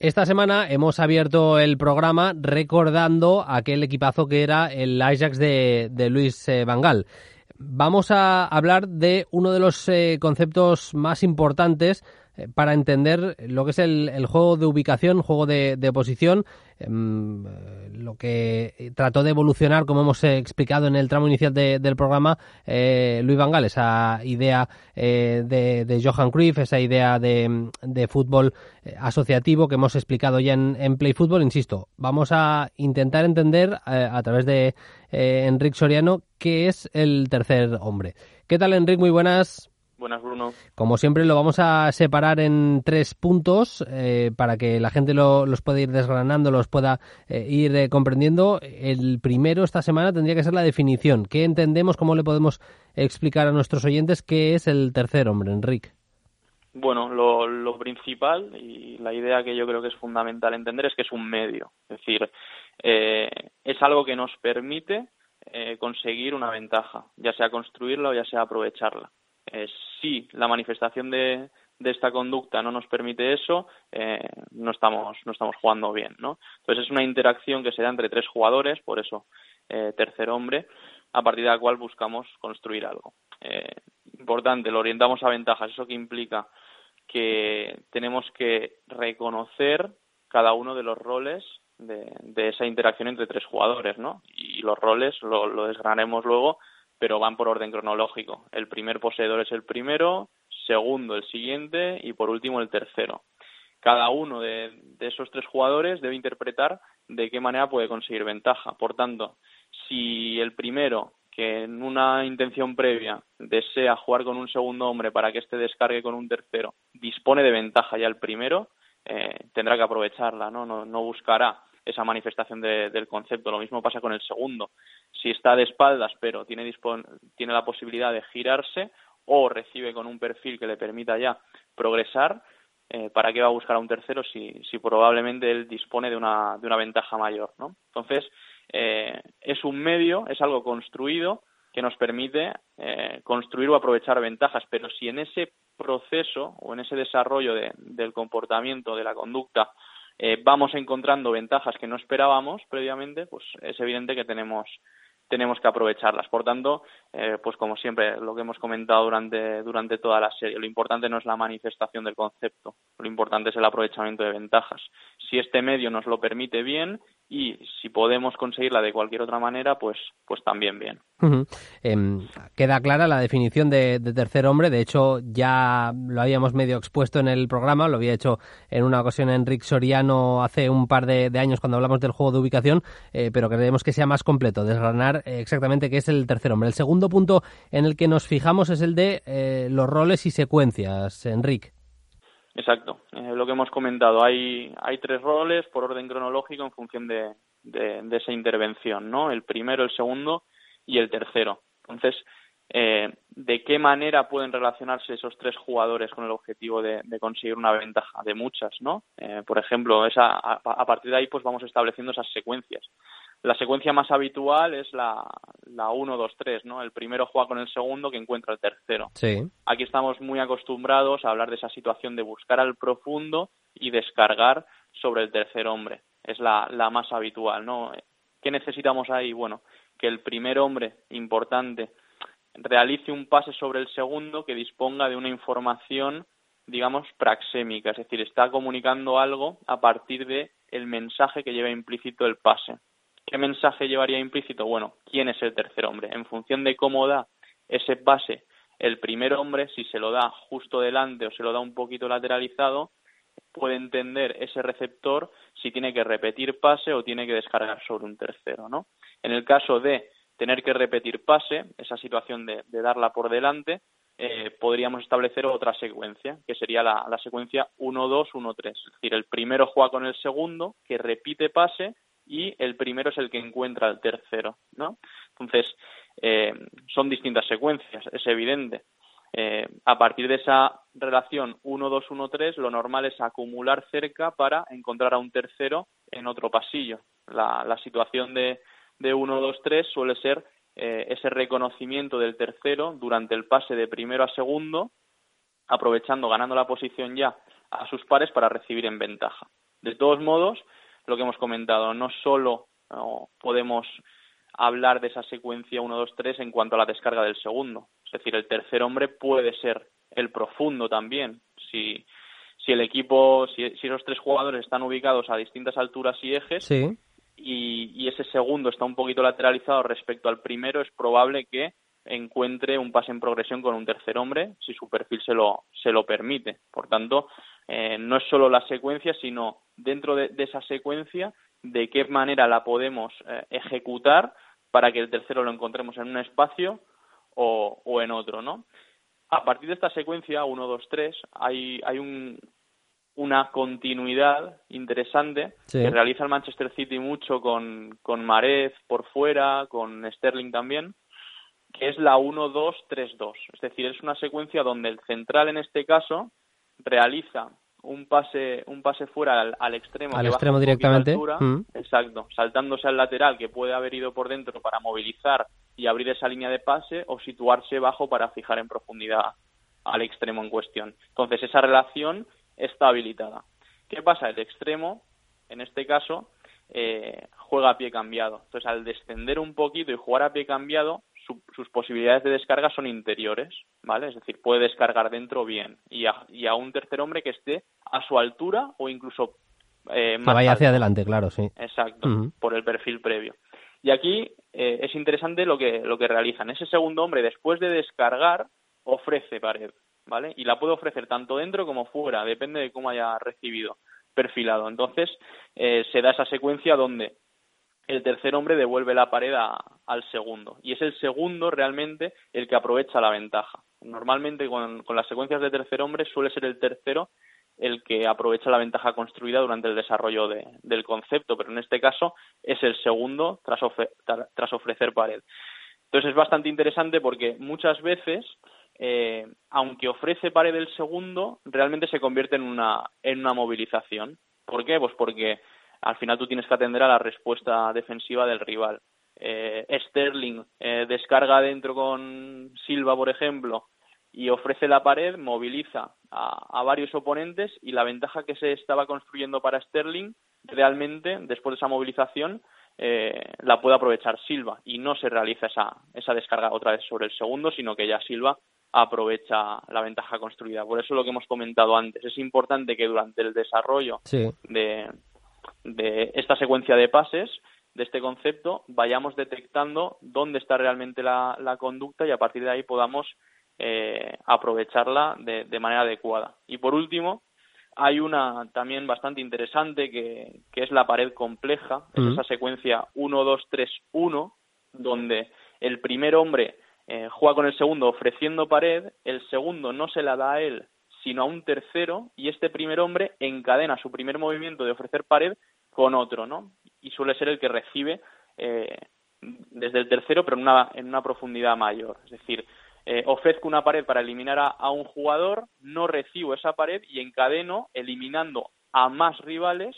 Esta semana hemos abierto el programa recordando aquel equipazo que era el Ajax de, Luis eh, Vangal. Vamos a hablar de uno de los eh, conceptos más importantes para entender lo que es el, juego de ubicación, juego de, posición, em, lo que trató de evolucionar, como hemos explicado en el tramo inicial del programa, eh, Luis Van Gaal, esa idea eh, de, Johan Cruyff, esa idea de, fútbol asociativo que hemos explicado ya en, en, Play Football. Insisto, vamos a intentar entender a través de Enrique Soriano qué es el tercer hombre. ¿Qué tal, Enrique? Muy buenas. Buenas, Bruno. Como siempre, lo vamos a separar en tres puntos eh, para que la gente los pueda ir desgranando, los pueda eh, ir eh, comprendiendo. El primero esta semana tendría que ser la definición. ¿Qué entendemos? ¿Cómo le podemos explicar a nuestros oyentes qué es el tercer hombre, Enrique? Bueno, lo, principal y la idea que yo creo que es fundamental entender es que es un medio. Es decir, es algo que nos permite conseguir una ventaja, ya sea construirla o ya sea aprovecharla eh, si la manifestación de, esta conducta no nos permite eso, eh, no estamos no estamos jugando bien, ¿no? Entonces es una interacción que se da entre tres jugadores, por eso eh, tercer hombre, a partir de la cual buscamos construir algo. Eh, importante, lo orientamos a ventajas, eso que implica que tenemos que reconocer cada uno de los roles de, esa interacción entre tres jugadores, ¿no? Y los roles lo, lo desgranaremos luego pero van por orden cronológico. El primer poseedor es el primero, segundo el siguiente y por último el tercero. Cada uno de, esos tres jugadores debe interpretar de qué manera puede conseguir ventaja. Por tanto, si el primero, que en una intención previa desea jugar con un segundo hombre para que éste descargue con un tercero, dispone de ventaja ya el primero, eh, tendrá que aprovecharla, ¿no? No, no buscará esa manifestación del concepto. Lo mismo pasa con el segundo. Si está de espaldas, pero tiene, tiene la posibilidad de girarse o recibe con un perfil que le permita ya progresar, eh, ¿para qué va a buscar a un tercero si, si probablemente él dispone de una, de una ventaja mayor? ¿no? Entonces, eh, es un medio, es algo construido que nos permite eh, construir o aprovechar ventajas, pero si en ese proceso o en ese desarrollo del comportamiento, de la conducta, eh, vamos encontrando ventajas que no esperábamos previamente, pues es evidente que tenemos tenemos que aprovecharlas. Por tanto, eh, pues como siempre, lo que hemos comentado durante, durante toda la serie, lo importante no es la manifestación del concepto, lo importante es el aprovechamiento de ventajas. Si este medio nos lo permite bien y si podemos conseguirla de cualquier otra manera, pues, pues también bien. Em, queda clara la definición de, tercer hombre, de hecho ya lo habíamos medio expuesto en el programa, lo había hecho en una ocasión Enrique Soriano hace un par de, años cuando hablamos del juego de ubicación, eh, pero queremos que sea más completo, desgranar exactamente qué es el tercer hombre. El segundo punto en el que nos fijamos es el de eh, los roles y secuencias, Enrique. Exacto, eh, lo que hemos comentado. Hay, hay tres roles por orden cronológico en función de, de, esa intervención, ¿no? El primero, el segundo y el tercero. Entonces, eh, ¿de qué manera pueden relacionarse esos tres jugadores con el objetivo de, conseguir una ventaja? De muchas, ¿no? Eh, por ejemplo, esa, a, partir de ahí, pues vamos estableciendo esas secuencias. La secuencia más habitual es la, la 1, 2, 3, ¿no? El primero juega con el segundo que encuentra el tercero. Sí. Aquí estamos muy acostumbrados a hablar de esa situación de buscar al profundo y descargar sobre el tercer hombre. Es la, la más habitual, ¿no? ¿Qué necesitamos ahí? Bueno, que el primer hombre importante realice un pase sobre el segundo que disponga de una información, digamos, praxémica, es decir, está comunicando algo a partir de el mensaje que lleva implícito el pase. ¿Qué mensaje llevaría implícito? Bueno, ¿quién es el tercer hombre? En función de cómo da ese pase el primer hombre, si se lo da justo delante o se lo da un poquito lateralizado, puede entender ese receptor si tiene que repetir pase o tiene que descargar sobre un tercero, ¿no? En el caso de tener que repetir pase, esa situación de, darla por delante, eh, podríamos establecer otra secuencia, que sería la, la secuencia 1-2-1-3. Es decir, el primero juega con el segundo, que repite pase, y el primero es el que encuentra al tercero, ¿no? Entonces, eh, son distintas secuencias, es evidente. Eh, a partir de esa relación 1-2-1-3, lo normal es acumular cerca para encontrar a un tercero en otro pasillo. La, la situación de, de 1-2-3 suele ser eh, ese reconocimiento del tercero durante el pase de primero a segundo, aprovechando, ganando la posición ya a sus pares para recibir en ventaja. De todos modos, lo que hemos comentado, no solo podemos hablar de esa secuencia 1-2-3 en cuanto a la descarga del segundo. Es decir, el tercer hombre puede ser el profundo también. Si, si el equipo, si, si esos tres jugadores están ubicados a distintas alturas y ejes, y, ese segundo está un poquito lateralizado respecto al primero, es probable que encuentre un pase en progresión con un tercer hombre si su perfil se lo, se lo permite. Por tanto, eh, no es solo la secuencia, sino dentro de, esa secuencia de qué manera la podemos eh, ejecutar para que el tercero lo encontremos en un espacio o, o en otro, ¿no? A partir de esta secuencia, 1, 2, 3, hay, hay un, una continuidad interesante que realiza el Manchester City mucho con, con Marez por fuera, con Sterling también, que es la 1-2-3-2. Es decir, es una secuencia donde el central en este caso realiza un pase un pase fuera al, extremo al extremo directamente. mm. exacto. Saltándose al lateral que puede haber ido por dentro para movilizar y abrir esa línea de pase o situarse bajo para fijar en profundidad al extremo en cuestión. Entonces esa relación está habilitada. ¿Qué pasa? El extremo, en este caso, eh, juega a pie cambiado. Entonces, al descender un poquito y jugar a pie cambiado, sus posibilidades de descarga son interiores, ¿vale? Es decir, puede descargar dentro bien y a, un tercer hombre que esté a su altura o incluso eh, más que vaya hacia adelante, claro, sí. Exacto, por el perfil previo. Y aquí eh, es interesante lo que, lo que realizan. Ese segundo hombre, después de descargar, ofrece pared. ¿Vale? Y la puedo ofrecer tanto dentro como fuera, depende de cómo haya recibido perfilado. Entonces, eh, se da esa secuencia donde el tercer hombre devuelve la pared al segundo. Y es el segundo realmente el que aprovecha la ventaja. Normalmente con, las secuencias de tercer hombre suele ser el tercero el que aprovecha la ventaja construida durante el desarrollo del concepto, pero en este caso es el segundo tras, tras ofrecer pared. Entonces es bastante interesante porque muchas veces eh, aunque ofrece pared del segundo, realmente se convierte en una, en una movilización. ¿Por qué? Pues porque al final tú tienes que atender a la respuesta defensiva del rival. Eh, Sterling eh, descarga dentro con Silva, por ejemplo, y ofrece la pared, moviliza a, varios oponentes y la ventaja que se estaba construyendo para Sterling, realmente, después de esa movilización, eh, la puede aprovechar Silva y no se realiza esa, esa descarga otra vez sobre el segundo, sino que ya Silva aprovecha la ventaja construida. Por eso lo que hemos comentado antes, es importante que durante el desarrollo de, de esta secuencia de pases, de este concepto, vayamos detectando dónde está realmente la, la conducta y a partir de ahí podamos eh, aprovecharla de, de, manera adecuada. Y por último, hay una también bastante interesante que, que es la pared compleja, es esa secuencia 1, 2, 3, 1, donde el primer hombre eh, juega con el segundo ofreciendo pared, el segundo no se la da a él, sino a un tercero, y este primer hombre encadena su primer movimiento de ofrecer pared con otro, ¿no? Y suele ser el que recibe eh, desde el tercero, pero en una, en una profundidad mayor. Es decir, eh, ofrezco una pared para eliminar a, un jugador, no recibo esa pared y encadeno eliminando a más rivales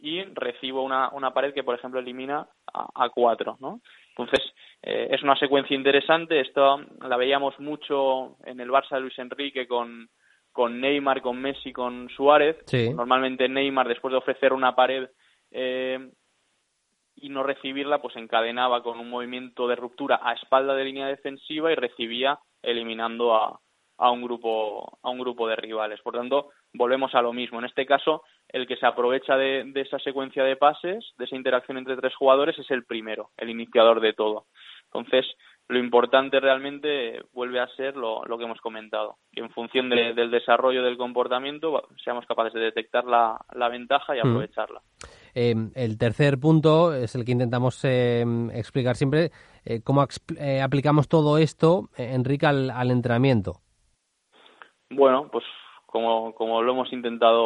y recibo una, una pared que, por ejemplo, elimina a, a cuatro, ¿no? Entonces, eh, es una secuencia interesante. Esto la veíamos mucho en el Barça de Luis Enrique con, con Neymar, con Messi, con Suárez. Normalmente Neymar, después de ofrecer una pared eh, y no recibirla, pues encadenaba con un movimiento de ruptura a espalda de línea defensiva y recibía eliminando a, a un grupo a un grupo de rivales. Por tanto, volvemos a lo mismo. En este caso, el que se aprovecha de, esa secuencia de pases, de esa interacción entre tres jugadores, es el primero, el iniciador de todo. Entonces, lo importante realmente vuelve a ser lo, que hemos comentado, que en función del desarrollo del comportamiento seamos capaces de detectar la, ventaja y aprovecharla. Eh, el tercer punto es el que intentamos eh, explicar siempre, eh, cómo aplicamos todo esto, Enrique, al, al entrenamiento Bueno, pues como, como lo hemos intentado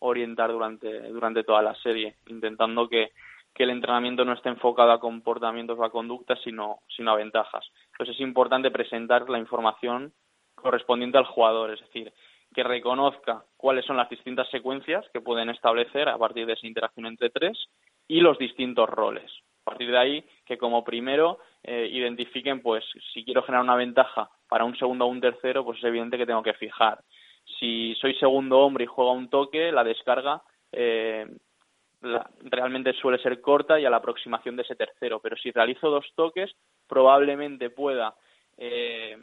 orientar durante, durante toda la serie, intentando que, que el entrenamiento no esté enfocado a comportamientos o a conductas, sino, sino a ventajas. Entonces es importante presentar la información correspondiente al jugador, es decir, que reconozca cuáles son las distintas secuencias que pueden establecer a partir de esa interacción entre tres y los distintos roles. A partir de ahí, que como primero eh, identifiquen, pues, si quiero generar una ventaja para un segundo o un tercero, pues es evidente que tengo que fijar. Si soy segundo hombre y juego a un toque, la descarga eh, realmente suele ser corta y a la aproximación de ese tercero. Pero si realizo dos toques, probablemente pueda eh,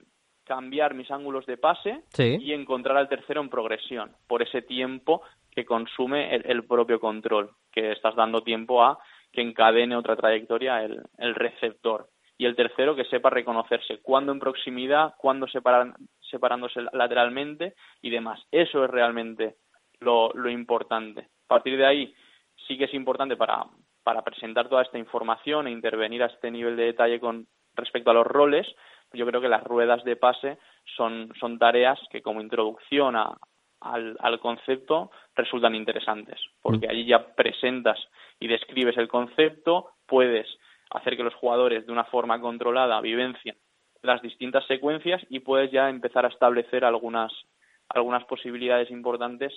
cambiar mis ángulos de pase y encontrar al tercero en progresión por ese tiempo que consume el, propio control, que estás dando tiempo a que encadene otra trayectoria el, receptor. Y el tercero que sepa reconocerse cuándo en proximidad, cuándo separándose lateralmente y demás. Eso es realmente lo, lo importante. A partir de ahí, sí que es importante para, para presentar toda esta información e intervenir a este nivel de detalle con respecto a los roles, yo creo que las ruedas de pase son, son tareas que como introducción a, al, al, concepto resultan interesantes, porque mm. allí ya presentas y describes el concepto, puedes hacer que los jugadores de una forma controlada vivencien las distintas secuencias y puedes ya empezar a establecer algunas, algunas posibilidades importantes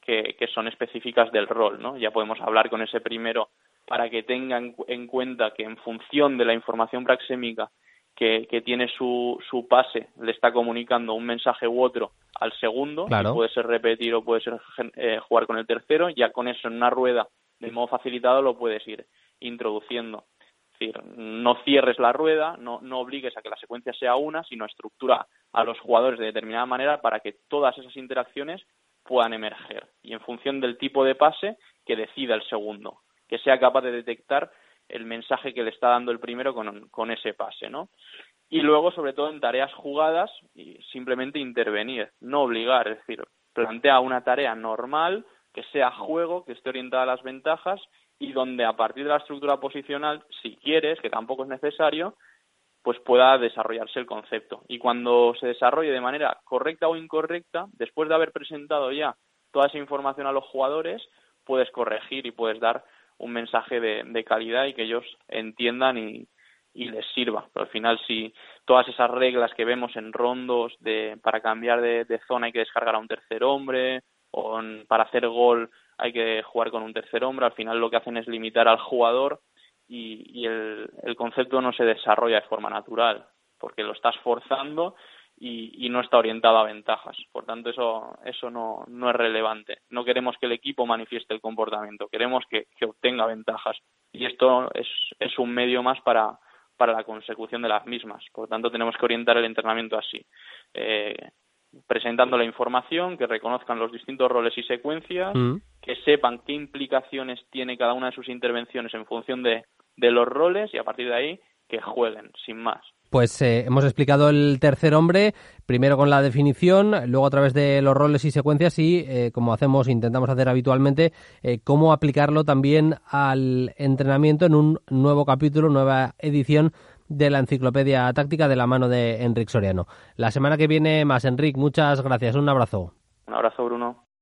que, que son específicas del rol, ¿no? Ya podemos hablar con ese primero para que tengan en cuenta que en función de la información praxémica que, que tiene su, su, pase le está comunicando un mensaje u otro al segundo, puede ser repetir o puede ser eh, jugar con el tercero, ya con eso en una rueda de modo facilitado lo puedes ir introduciendo. Es decir, no cierres la rueda, no, no obligues a que la secuencia sea una, sino estructura a los jugadores de determinada manera para que todas esas interacciones puedan emerger y en función del tipo de pase que decida el segundo, que sea capaz de detectar el mensaje que le está dando el primero con, con ese pase, ¿no? Y luego, sobre todo en tareas jugadas, y simplemente intervenir, no obligar, es decir, plantea una tarea normal, que sea juego, que esté orientada a las ventajas y donde a partir de la estructura posicional, si quieres, que tampoco es necesario, pues pueda desarrollarse el concepto. Y cuando se desarrolle de manera correcta o incorrecta, después de haber presentado ya toda esa información a los jugadores, puedes corregir y puedes dar un mensaje de, calidad y que ellos entiendan y, les sirva. Pero al final, si todas esas reglas que vemos en rondos de para cambiar de, zona hay que descargar a un tercer hombre, o para hacer gol hay que jugar con un tercer hombre, al final lo que hacen es limitar al jugador y, el, concepto no se desarrolla de forma natural, porque lo estás forzando y, no está orientado a ventajas. Por tanto, eso, eso no, no es relevante. No queremos que el equipo manifieste el comportamiento, queremos que, obtenga ventajas. Y esto es, es un medio más para, para la consecución de las mismas. Por tanto, tenemos que orientar el entrenamiento así. Eh, presentando la información, que reconozcan los distintos roles y secuencias, mm. que sepan qué implicaciones tiene cada una de sus intervenciones en función de, de los roles y a partir de ahí que jueguen, sin más. Pues eh, hemos explicado el tercer hombre, primero con la definición, luego a través de los roles y secuencias y, eh, como hacemos, intentamos hacer habitualmente, eh, cómo aplicarlo también al entrenamiento en un nuevo capítulo, nueva edición de la enciclopedia táctica de la mano de Enric Soriano. La semana que viene más, Enric, muchas gracias, un abrazo. Un abrazo, Bruno.